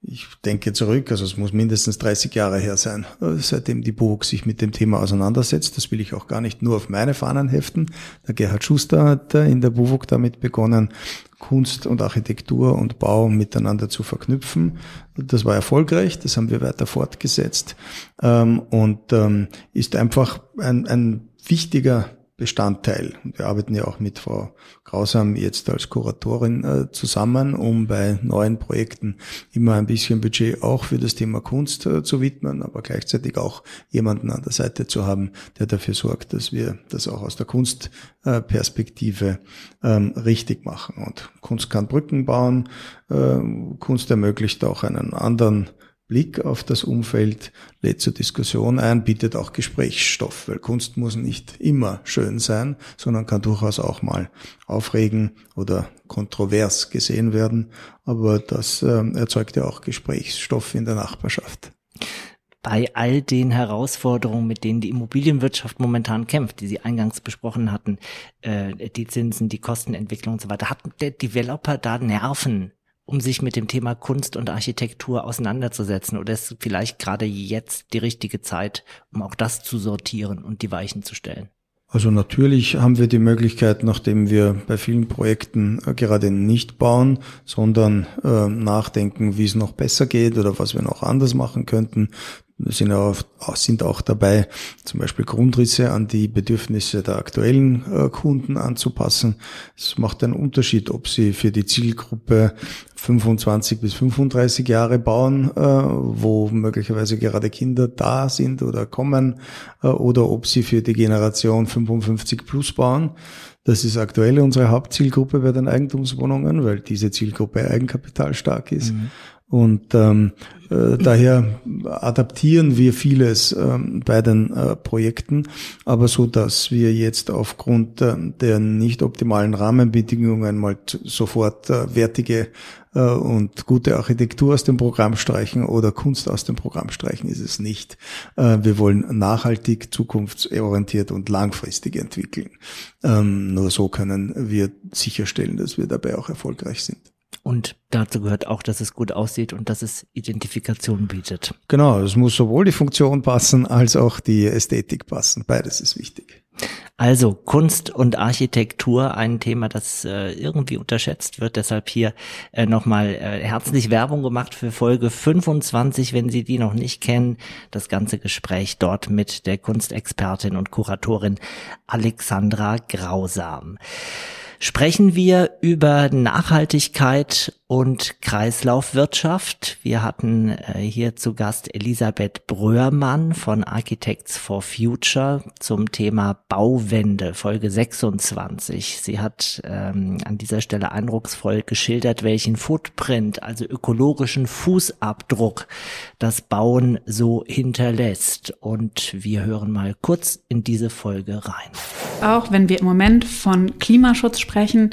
ich denke zurück, also es muss mindestens 30 Jahre her sein, äh, seitdem die Burg sich mit dem Thema auseinandersetzt. Das will ich auch gar nicht nur auf meine Fahnen heften. Der Gerhard Schuster hat äh, in der BUWOG damit begonnen, Kunst und Architektur und Bau miteinander zu verknüpfen. Das war erfolgreich, das haben wir weiter fortgesetzt ähm, und ähm, ist einfach ein, ein wichtiger Bestandteil. Wir arbeiten ja auch mit Frau Grausam jetzt als Kuratorin äh, zusammen, um bei neuen Projekten immer ein bisschen Budget auch für das Thema Kunst äh, zu widmen, aber gleichzeitig auch jemanden an der Seite zu haben, der dafür sorgt, dass wir das auch aus der Kunstperspektive äh, ähm, richtig machen. Und Kunst kann Brücken bauen, äh, Kunst ermöglicht auch einen anderen Blick auf das Umfeld lädt zur Diskussion ein, bietet auch Gesprächsstoff, weil Kunst muss nicht immer schön sein, sondern kann durchaus auch mal aufregen oder kontrovers gesehen werden. Aber das äh, erzeugt ja auch Gesprächsstoff in der Nachbarschaft bei all den Herausforderungen, mit denen die Immobilienwirtschaft momentan kämpft, die Sie eingangs besprochen hatten, äh, die Zinsen, die Kostenentwicklung und so weiter, hat der Developer da Nerven, um sich mit dem Thema Kunst und Architektur auseinanderzusetzen? Oder ist vielleicht gerade jetzt die richtige Zeit, um auch das zu sortieren und die Weichen zu stellen? Also natürlich haben wir die Möglichkeit, nachdem wir bei vielen Projekten äh, gerade nicht bauen, sondern äh, nachdenken, wie es noch besser geht oder was wir noch anders machen könnten, sind auch, sind auch dabei, zum Beispiel Grundrisse an die Bedürfnisse der aktuellen äh, Kunden anzupassen. Es macht einen Unterschied, ob sie für die Zielgruppe 25 bis 35 Jahre bauen, äh, wo möglicherweise gerade Kinder da sind oder kommen, äh, oder ob sie für die Generation 55 plus bauen. Das ist aktuell unsere Hauptzielgruppe bei den Eigentumswohnungen, weil diese Zielgruppe eigenkapitalstark ist. Mhm. Und ähm, äh, daher adaptieren wir vieles ähm, bei den äh, Projekten, aber so, dass wir jetzt aufgrund äh, der nicht optimalen Rahmenbedingungen mal sofort äh, wertige äh, und gute Architektur aus dem Programm streichen oder Kunst aus dem Programm streichen, ist es nicht. Äh, wir wollen nachhaltig, zukunftsorientiert und langfristig entwickeln. Ähm, nur so können wir sicherstellen, dass wir dabei auch erfolgreich sind. Und dazu gehört auch, dass es gut aussieht und dass es Identifikation bietet. Genau, es muss sowohl die Funktion passen als auch die Ästhetik passen. Beides ist wichtig. Also Kunst und Architektur, ein Thema, das äh, irgendwie unterschätzt wird. Deshalb hier äh, nochmal äh, herzlich Werbung gemacht für Folge 25, wenn Sie die noch nicht kennen. Das ganze Gespräch dort mit der Kunstexpertin und Kuratorin Alexandra Grausam sprechen wir über Nachhaltigkeit und Kreislaufwirtschaft. Wir hatten äh, hier zu Gast Elisabeth Bröhrmann von Architects for Future zum Thema Bauwende, Folge 26. Sie hat ähm, an dieser Stelle eindrucksvoll geschildert, welchen Footprint, also ökologischen Fußabdruck das Bauen so hinterlässt. Und wir hören mal kurz in diese Folge rein. Auch wenn wir im Moment von Klimaschutz sprechen,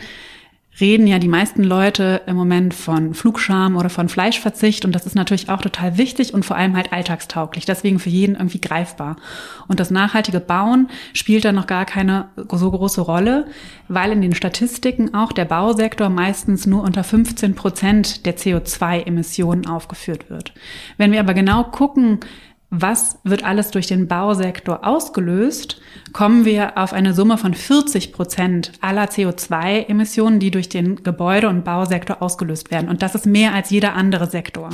reden ja die meisten Leute im Moment von Flugscham oder von Fleischverzicht und das ist natürlich auch total wichtig und vor allem halt alltagstauglich, deswegen für jeden irgendwie greifbar. Und das nachhaltige Bauen spielt da noch gar keine so große Rolle, weil in den Statistiken auch der Bausektor meistens nur unter 15 Prozent der CO2-Emissionen aufgeführt wird. Wenn wir aber genau gucken, was wird alles durch den Bausektor ausgelöst, kommen wir auf eine Summe von 40 Prozent aller CO2-Emissionen, die durch den Gebäude- und Bausektor ausgelöst werden. Und das ist mehr als jeder andere Sektor.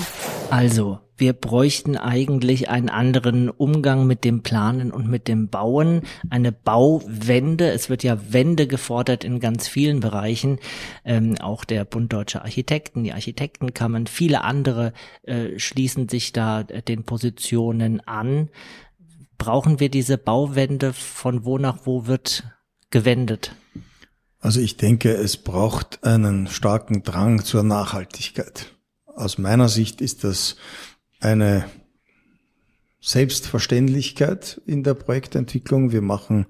Also, wir bräuchten eigentlich einen anderen Umgang mit dem Planen und mit dem Bauen, eine Bauwende. Es wird ja Wende gefordert in ganz vielen Bereichen, ähm, auch der Bund Deutscher Architekten, die Architektenkammern, viele andere äh, schließen sich da äh, den Positionen an. Brauchen wir diese Bauwende? Von wo nach wo wird gewendet? Also ich denke, es braucht einen starken Drang zur Nachhaltigkeit. aus meiner Sicht ist das eine Selbstverständlichkeit in der Projektentwicklung. Wir machen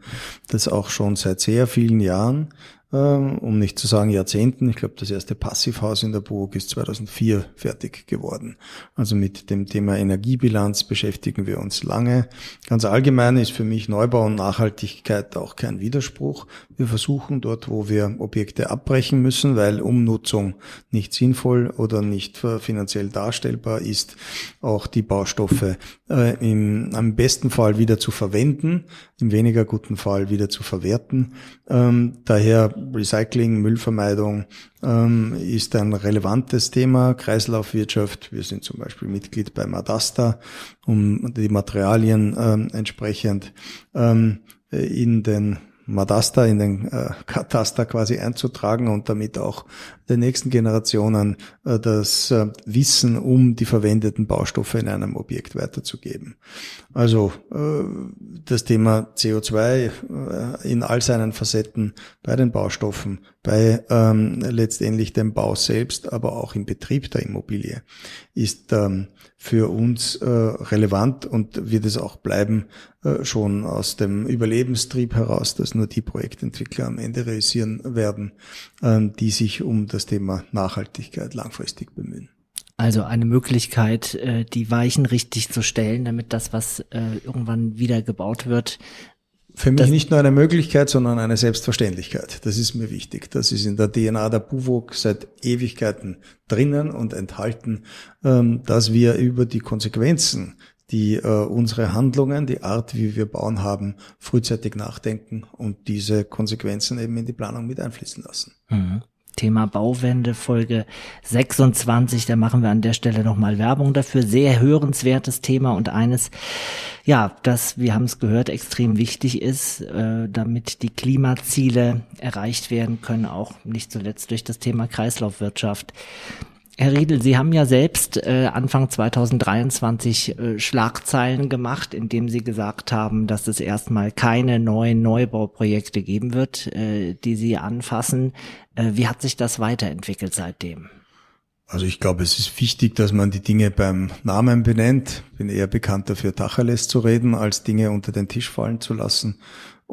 das auch schon seit sehr vielen Jahren. Ähm, um nicht zu sagen Jahrzehnten. Ich glaube, das erste Passivhaus in der Burg ist 2004 fertig geworden. Also mit dem Thema Energiebilanz beschäftigen wir uns lange. Ganz allgemein ist für mich Neubau und Nachhaltigkeit auch kein Widerspruch. Wir versuchen dort, wo wir Objekte abbrechen müssen, weil Umnutzung nicht sinnvoll oder nicht finanziell darstellbar ist, auch die Baustoffe äh, im, am besten Fall wieder zu verwenden, im weniger guten Fall wieder zu verwerten. Ähm, daher Recycling, Müllvermeidung ähm, ist ein relevantes Thema. Kreislaufwirtschaft. Wir sind zum Beispiel Mitglied bei Madasta, um die Materialien ähm, entsprechend ähm, in den Madasta in den äh, Kataster quasi einzutragen und damit auch den nächsten Generationen äh, das äh, Wissen um die verwendeten Baustoffe in einem Objekt weiterzugeben. Also äh, das Thema CO2 äh, in all seinen Facetten bei den Baustoffen, bei ähm, letztendlich dem Bau selbst, aber auch im Betrieb der Immobilie ist ähm, für uns äh, relevant und wird es auch bleiben, äh, schon aus dem Überlebenstrieb heraus, dass nur die Projektentwickler am Ende realisieren werden, äh, die sich um das Thema Nachhaltigkeit langfristig bemühen. Also eine Möglichkeit, äh, die Weichen richtig zu stellen, damit das, was äh, irgendwann wieder gebaut wird, für mich nicht nur eine Möglichkeit, sondern eine Selbstverständlichkeit. Das ist mir wichtig. Das ist in der DNA der BUWOG seit Ewigkeiten drinnen und enthalten, ähm, dass wir über die Konsequenzen, die äh, unsere Handlungen, die Art, wie wir bauen haben, frühzeitig nachdenken und diese Konsequenzen eben in die Planung mit einfließen lassen. Mhm. Thema Bauwende, Folge 26. Da machen wir an der Stelle nochmal Werbung dafür. Sehr hörenswertes Thema und eines, ja, das, wir haben es gehört, extrem wichtig ist, äh, damit die Klimaziele erreicht werden können, auch nicht zuletzt durch das Thema Kreislaufwirtschaft. Herr Riedel, Sie haben ja selbst äh, Anfang 2023 äh, Schlagzeilen gemacht, indem Sie gesagt haben, dass es erstmal keine neuen Neubauprojekte geben wird, äh, die Sie anfassen. Äh, wie hat sich das weiterentwickelt seitdem? Also ich glaube, es ist wichtig, dass man die Dinge beim Namen benennt. Bin eher bekannt dafür, Tacheles zu reden, als Dinge unter den Tisch fallen zu lassen.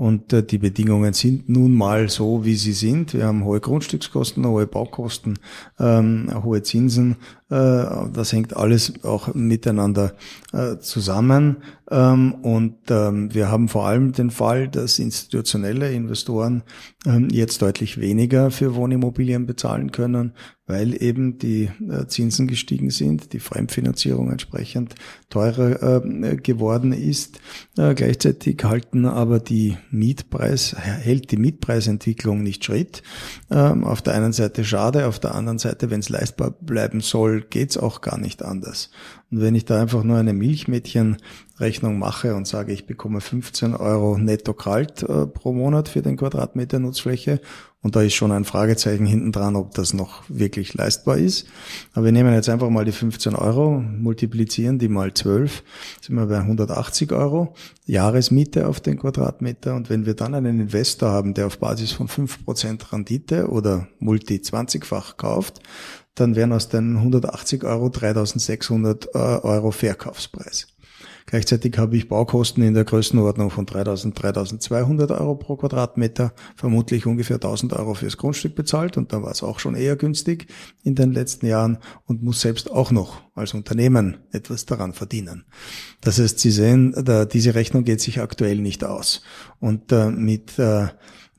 Und äh, die Bedingungen sind nun mal so, wie sie sind. Wir haben hohe Grundstückskosten, hohe Baukosten, ähm, hohe Zinsen. Äh, das hängt alles auch miteinander äh, zusammen. Ähm, und ähm, wir haben vor allem den Fall, dass institutionelle Investoren ähm, jetzt deutlich weniger für Wohnimmobilien bezahlen können, weil eben die äh, Zinsen gestiegen sind, die Fremdfinanzierung entsprechend teurer geworden ist. Gleichzeitig halten aber die Mietpreis, hält die Mietpreisentwicklung nicht Schritt. Auf der einen Seite schade, auf der anderen Seite, wenn es leistbar bleiben soll, geht's auch gar nicht anders. Und wenn ich da einfach nur eine Milchmädchenrechnung mache und sage, ich bekomme 15 Euro netto kalt äh, pro Monat für den Quadratmeter Nutzfläche und da ist schon ein Fragezeichen hinten dran, ob das noch wirklich leistbar ist. Aber wir nehmen jetzt einfach mal die 15 Euro, multiplizieren die mal 12, sind wir bei 180 Euro Jahresmiete auf den Quadratmeter. Und wenn wir dann einen Investor haben, der auf Basis von 5% Rendite oder Multi 20-fach kauft, dann wären aus den 180 Euro 3600 äh, Euro Verkaufspreis. Gleichzeitig habe ich Baukosten in der Größenordnung von 3000, 3200 Euro pro Quadratmeter, vermutlich ungefähr 1000 Euro fürs Grundstück bezahlt und da war es auch schon eher günstig in den letzten Jahren und muss selbst auch noch als Unternehmen etwas daran verdienen. Das heißt, Sie sehen, da, diese Rechnung geht sich aktuell nicht aus und äh, mit äh,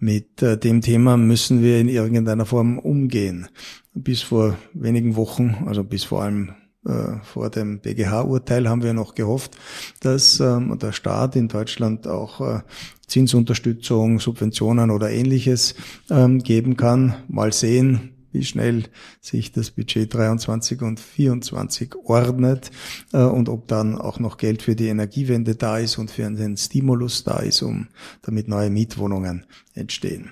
mit äh, dem Thema müssen wir in irgendeiner Form umgehen. Bis vor wenigen Wochen, also bis vor allem äh, vor dem BGH-Urteil haben wir noch gehofft, dass ähm, der Staat in Deutschland auch äh, Zinsunterstützung, Subventionen oder ähnliches ähm, geben kann. Mal sehen, wie schnell sich das Budget 23 und 24 ordnet äh, und ob dann auch noch Geld für die Energiewende da ist und für einen Stimulus da ist, um damit neue Mietwohnungen entstehen.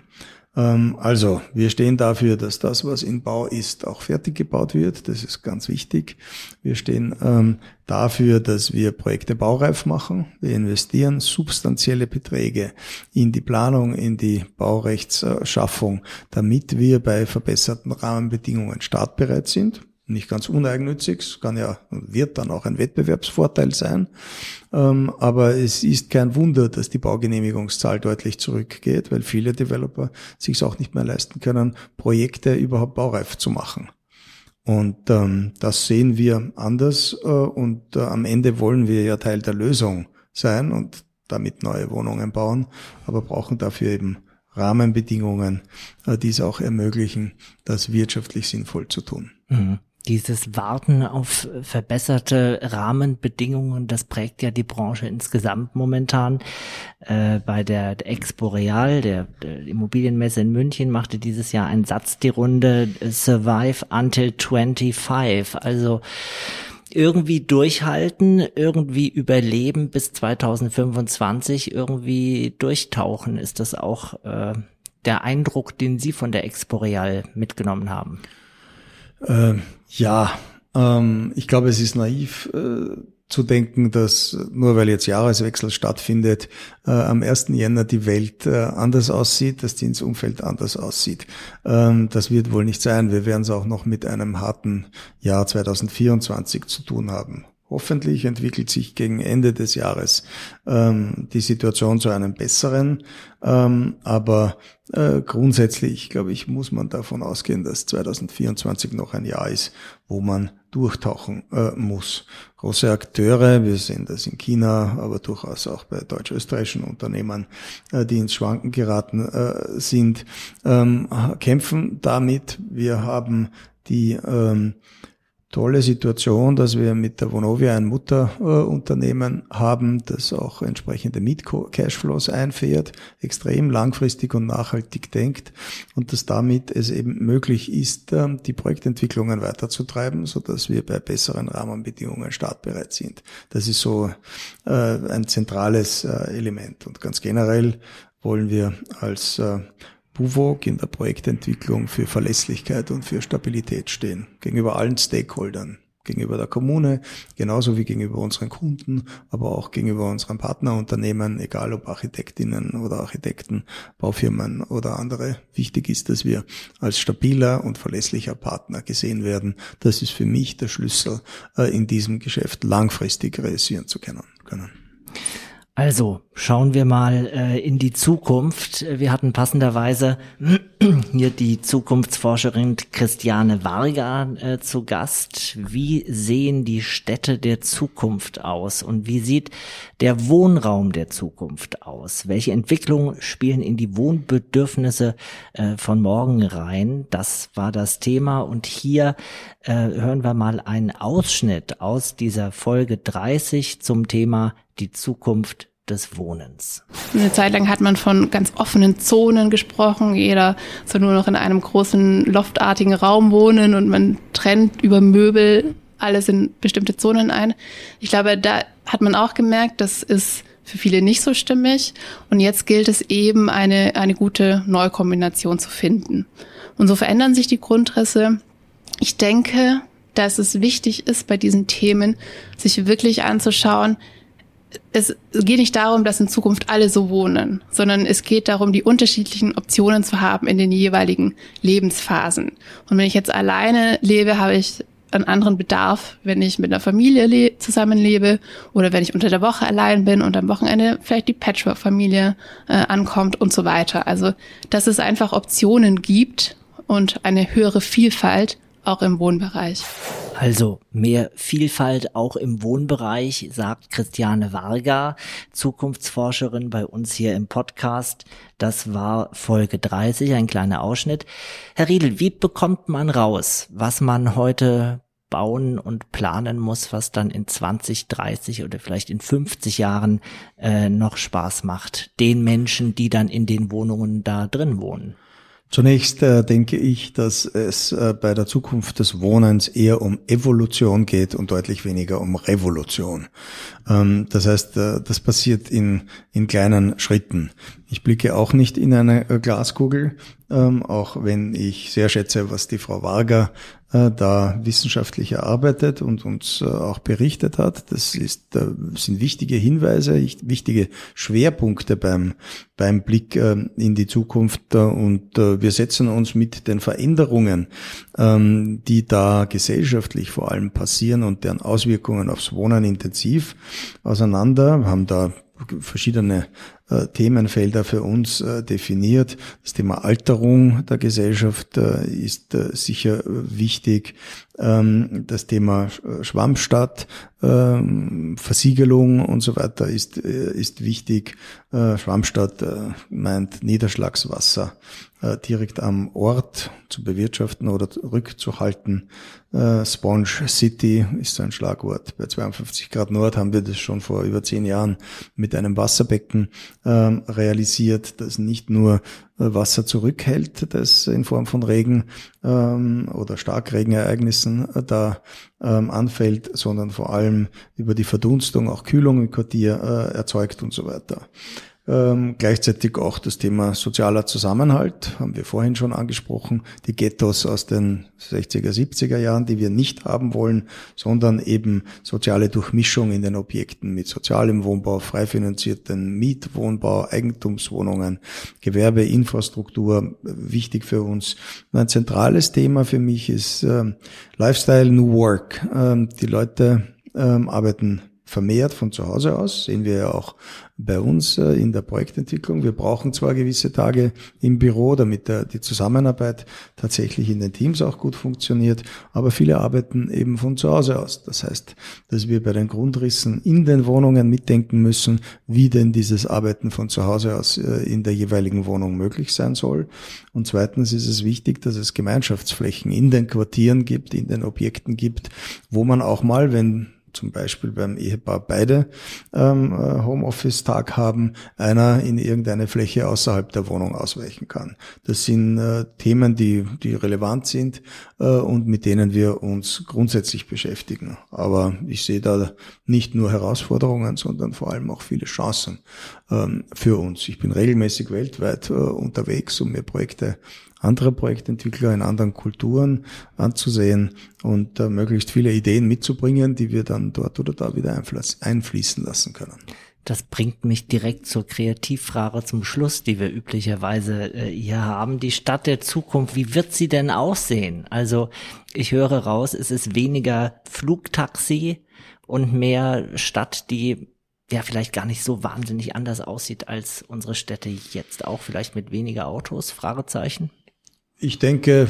Ähm, also, wir stehen dafür, dass das, was in Bau ist, auch fertig gebaut wird. Das ist ganz wichtig. Wir stehen ähm, dafür, dass wir Projekte baureif machen. Wir investieren substanzielle Beträge in die Planung, in die Baurechtsschaffung, damit wir bei verbesserten Rahmenbedingungen startbereit sind. Nicht ganz uneigennützig, es kann ja, wird dann auch ein Wettbewerbsvorteil sein. Ähm, aber es ist kein Wunder, dass die Baugenehmigungszahl deutlich zurückgeht, weil viele Developer sich es auch nicht mehr leisten können, Projekte überhaupt baureif zu machen. Und ähm, das sehen wir anders äh, und äh, am Ende wollen wir ja Teil der Lösung sein und damit neue Wohnungen bauen, aber brauchen dafür eben Rahmenbedingungen, äh, die es auch ermöglichen, das wirtschaftlich sinnvoll zu tun. Mhm. Dieses Warten auf verbesserte Rahmenbedingungen, das prägt ja die Branche insgesamt momentan. Äh, bei der Expo Real, der, der, Immobilienmesse in München, machte dieses Jahr ein Satz die Runde Survive until 25. Also irgendwie durchhalten, irgendwie überleben bis 2025, irgendwie durchtauchen. Ist das auch äh, der Eindruck, den Sie von der Expo Real mitgenommen haben? Äh, ja, ähm, ich glaube, es ist naiv äh, zu denken, dass nur weil jetzt Jahreswechsel stattfindet, äh, am 1. Jänner die Welt äh, anders aussieht, das Zinsumfeld anders aussieht. Ähm, das wird wohl nicht sein. Wir werden es auch noch mit einem harten Jahr 2024 zu tun haben. Hoffentlich entwickelt sich gegen Ende des Jahres ähm, die Situation zu einem besseren. Ähm, aber äh, grundsätzlich, glaube ich, muss man davon ausgehen, dass 2024 noch ein Jahr ist, wo man durchtauchen äh, muss. Große Akteure, wir sehen das in China, aber durchaus auch bei deutsch-österreichischen Unternehmen, äh, die ins Schwanken geraten äh, sind, ähm, kämpfen damit. Wir haben die ähm, tolle Situation, dass wir mit der Vonovia ein Mutterunternehmen haben, das auch entsprechende Miet-Cashflows einfährt, extrem langfristig und nachhaltig denkt und dass damit es eben möglich ist, ähm, die Projektentwicklungen weiterzutreiben, so dass wir bei besseren Rahmenbedingungen startbereit sind. Das ist so äh, ein zentrales äh, Element und ganz generell wollen wir als BUVOG in der Projektentwicklung für Verlässlichkeit und für Stabilität stehen, gegenüber allen Stakeholdern, gegenüber der Kommune, genauso wie gegenüber unseren Kunden, aber auch gegenüber unseren Partnerunternehmen, egal ob Architektinnen oder Architekten, Baufirmen oder andere. Wichtig ist, dass wir als stabiler und verlässlicher Partner gesehen werden. Das ist für mich der Schlüssel, äh, in diesem Geschäft langfristig realisieren zu können. Also schauen wir mal äh, in die Zukunft. Wir hatten passenderweise [CLEARS THROAT] hier die Zukunftsforscherin Christiane Varga äh, zu Gast. Wie sehen die Städte der Zukunft aus und wie sieht der Wohnraum der Zukunft aus? Welche Entwicklungen spielen in die Wohnbedürfnisse äh, von morgen rein? Das war das Thema und hier äh, hören wir mal einen Ausschnitt aus dieser Folge 30 zum Thema die Zukunft des Wohnens. Eine Zeit lang hat man von ganz offenen Zonen gesprochen. Jeder soll nur noch in einem großen loftartigen Raum wohnen und man trennt über Möbel alles in bestimmte Zonen ein. Ich glaube, da hat man auch gemerkt, das ist für viele nicht so stimmig. Und jetzt gilt es eben, eine, eine gute Neukombination zu finden. Und so verändern sich die Grundrisse. Ich denke, dass es wichtig ist, bei diesen Themen sich wirklich anzuschauen, es geht nicht darum, dass in Zukunft alle so wohnen, sondern es geht darum, die unterschiedlichen Optionen zu haben in den jeweiligen Lebensphasen. Und wenn ich jetzt alleine lebe, habe ich einen anderen Bedarf, wenn ich mit einer Familie zusammenlebe oder wenn ich unter der Woche allein bin und am Wochenende vielleicht die Patchwork-Familie äh, ankommt und so weiter. Also, dass es einfach Optionen gibt und eine höhere Vielfalt auch im Wohnbereich. Also mehr Vielfalt auch im Wohnbereich, sagt Christiane Varga, Zukunftsforscherin bei uns hier im Podcast. Das war Folge 30, ein kleiner Ausschnitt. Herr Riedel, wie bekommt man raus, was man heute bauen und planen muss, was dann in 20, 30 oder vielleicht in 50 Jahren äh, noch Spaß macht, den Menschen, die dann in den Wohnungen da drin wohnen? Zunächst äh, denke ich, dass es äh, bei der Zukunft des Wohnens eher um Evolution geht und deutlich weniger um Revolution. Ähm, das heißt, äh, das passiert in, in kleinen Schritten. Ich blicke auch nicht in eine äh, Glaskugel. ähm, auch wenn ich sehr schätze, was die Frau Varga da wissenschaftlich erarbeitet und uns äh, auch berichtet hat. Das ist, äh, sind wichtige Hinweise, wichtige Schwerpunkte beim, beim Blick in die Zukunft und wir setzen uns mit den Veränderungen, ähm, die da gesellschaftlich vor allem passieren und deren Auswirkungen aufs Wohnen intensiv auseinander, wir haben da verschiedene äh, Themenfelder für uns äh, definiert. Das Thema Alterung der Gesellschaft äh, ist sicher wichtig. Ähm, das Thema Schwammstadt, ähm, Versiegelung und so weiter ist, äh, ist wichtig. Äh, Schwammstadt meint Niederschlagswasser direkt am Ort zu bewirtschaften oder rückzuhalten. Sponge City ist so ein Schlagwort. Bei 52 Grad Nord haben wir das schon vor über zehn Jahren mit einem Wasserbecken ähm, realisiert, das nicht nur äh, Wasser zurückhält, das in Form von Regen ähm, oder Starkregenereignissen äh, da ähm, anfällt, sondern vor allem über die Verdunstung auch Kühlung im Quartier äh, erzeugt und so weiter. Ähm, gleichzeitig auch das Thema sozialer Zusammenhalt, haben wir vorhin schon angesprochen, die Ghettos aus den 60er, 70er Jahren, die wir nicht haben wollen, sondern eben soziale Durchmischung in den Objekten mit sozialem Wohnbau, frei finanzierten Mietwohnbau, Eigentumswohnungen, Gewerbeinfrastruktur, wichtig für uns. Ein zentrales Thema für mich ist ähm, Lifestyle New Work. Ähm, die Leute ähm, arbeiten vermehrt von zu Hause aus, sehen wir ja auch bei uns äh, in der Projektentwicklung. Wir brauchen zwar gewisse Tage im Büro, damit die Zusammenarbeit tatsächlich in den Teams auch gut funktioniert, aber viele arbeiten eben von zu Hause aus. Das heißt, dass wir bei den Grundrissen in den Wohnungen mitdenken müssen, wie denn dieses Arbeiten von zu Hause aus äh, in der jeweiligen Wohnung möglich sein soll. Und zweitens ist es wichtig, dass es Gemeinschaftsflächen in den Quartieren gibt, in den Objekten gibt, wo man auch mal, wenn zum Beispiel beim Ehepaar beide ähm, äh, Homeoffice-Tag haben, einer in irgendeine Fläche außerhalb der Wohnung ausweichen kann. Das sind äh, Themen, die, die relevant sind äh, und mit denen wir uns grundsätzlich beschäftigen. Aber ich sehe da nicht nur Herausforderungen, sondern vor allem auch viele Chancen ähm, für uns. Ich bin regelmäßig weltweit äh, unterwegs, um mir Projekte andere Projektentwickler in anderen Kulturen anzusehen und äh, möglichst viele Ideen mitzubringen, die wir dann dort oder da wieder einfließen lassen können. Das bringt mich direkt zur Kreativfrage zum Schluss, die wir üblicherweise äh, hier haben. Die Stadt der Zukunft, wie wird sie denn aussehen? Also ich höre raus, es ist weniger Flugtaxi und mehr Stadt, die ja vielleicht gar nicht so wahnsinnig anders aussieht als unsere Städte jetzt auch, vielleicht mit weniger Autos? Fragezeichen. Ich denke,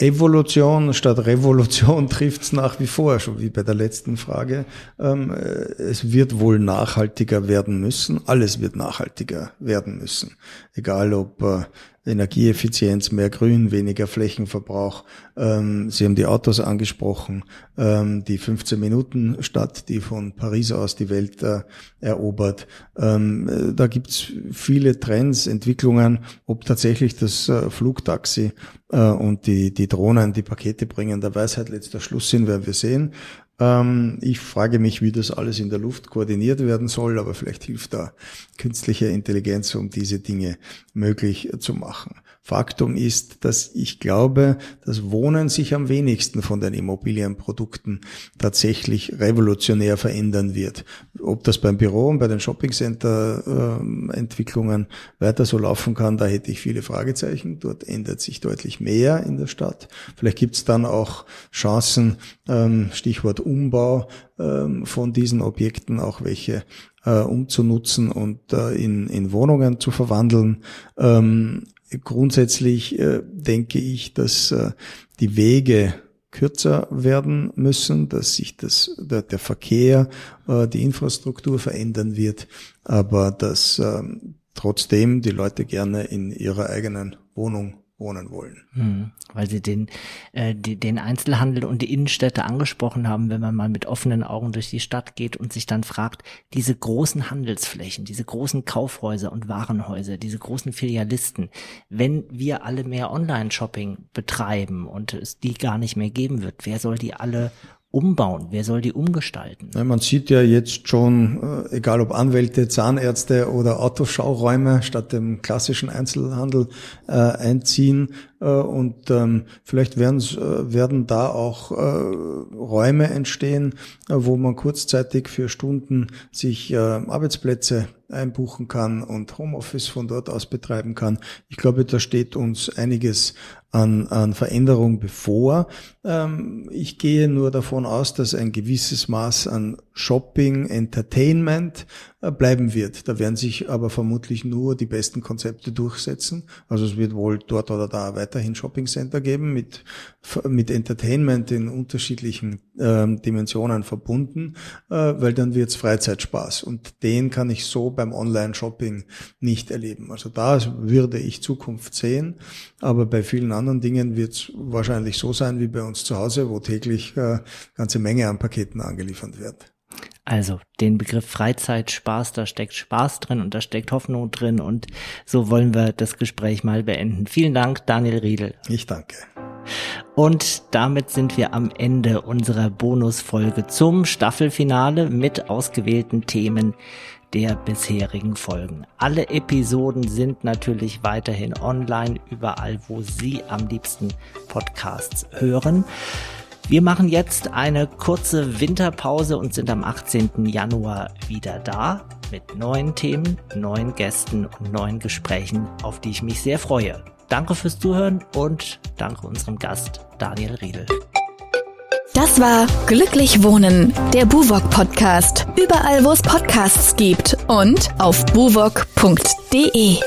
Evolution statt Revolution [LAUGHS] trifft's nach wie vor, schon wie bei der letzten Frage. Ähm, es wird wohl nachhaltiger werden müssen. Alles wird nachhaltiger werden müssen. Egal ob äh, Energieeffizienz, mehr Grün, weniger Flächenverbrauch. Ähm, Sie haben die Autos angesprochen, ähm, die 15 Minuten Stadt, die von Paris aus die Welt äh, erobert. Ähm, äh, da gibt's viele Trends, Entwicklungen, ob tatsächlich das äh, Flugtaxi äh, und die, die Drohnen, die Pakete bringen, der Weisheit letzter Schluss sind, werden wir sehen. Ähm, ich frage mich, wie das alles in der Luft koordiniert werden soll, aber vielleicht hilft da künstliche Intelligenz, um diese Dinge möglich zu machen. Faktum ist, dass ich glaube, dass Wohnen sich am wenigsten von den Immobilienprodukten tatsächlich revolutionär verändern wird. Ob das beim Büro und bei den Shoppingcenter-Entwicklungen weiter so laufen kann, da hätte ich viele Fragezeichen. Dort ändert sich deutlich mehr in der Stadt. Vielleicht gibt es dann auch Chancen, ähm, Stichwort Umbau ähm, von diesen Objekten, auch welche äh, umzunutzen und äh, in, in Wohnungen zu verwandeln. Grundsätzlich äh, denke ich, dass äh, die Wege kürzer werden müssen, dass sich das, der, der Verkehr, äh, die Infrastruktur verändern wird, aber dass ähm, trotzdem die Leute gerne in ihrer eigenen Wohnung wohnen wollen. Hm, weil Sie den, äh, die, den Einzelhandel und die Innenstädte angesprochen haben, wenn man mal mit offenen Augen durch die Stadt geht und sich dann fragt, diese großen Handelsflächen, diese großen Kaufhäuser und Warenhäuser, diese großen Filialisten, wenn wir alle mehr Online-Shopping betreiben und es die gar nicht mehr geben wird, wer soll die alle umbauen? Wer soll die umgestalten? Ja, man sieht ja jetzt schon, äh, egal ob Anwälte, Zahnärzte oder Autoschauräume statt dem klassischen Einzelhandel äh, einziehen. Äh, und ähm, vielleicht werden, äh, werden da auch äh, Räume entstehen, äh, wo man kurzzeitig für Stunden sich Arbeitsplätze einbuchen kann und Homeoffice von dort aus betreiben kann. Ich glaube, da steht uns einiges an, an Veränderung bevor. Ähm, ich gehe nur davon aus, dass ein gewisses Maß an Shopping, Entertainment äh, bleiben wird. Da werden sich aber vermutlich nur die besten Konzepte durchsetzen. Also es wird wohl dort oder da weiterhin Shopping Center geben mit, mit Entertainment in unterschiedlichen ähm, Dimensionen verbunden, äh, weil dann wird's Freizeitspaß und den kann ich so beim Online-Shopping nicht erleben. Also da würde ich Zukunft sehen, aber bei vielen anderen Dingen wird's wahrscheinlich so sein wie bei uns zu Hause, wo täglich äh, ganze Menge an Paketen angeliefert wird. Also den Begriff Freizeit, Spaß, da steckt Spaß drin und da steckt Hoffnung drin und so wollen wir das Gespräch mal beenden. Vielen Dank, Daniel Riedel. Ich danke. Und damit sind wir am Ende unserer Bonusfolge zum Staffelfinale mit ausgewählten Themen der bisherigen Folgen. Alle Episoden sind natürlich weiterhin online, überall, wo Sie am liebsten Podcasts hören. Wir machen jetzt eine kurze Winterpause und sind am 18. Januar wieder da mit neuen Themen, neuen Gästen und neuen Gesprächen, auf die ich mich sehr freue. Danke fürs Zuhören und danke unserem Gast Daniel Riedel. Das war Glücklich Wohnen, der Buwok Podcast. Überall, wo es Podcasts gibt und auf buwok.de.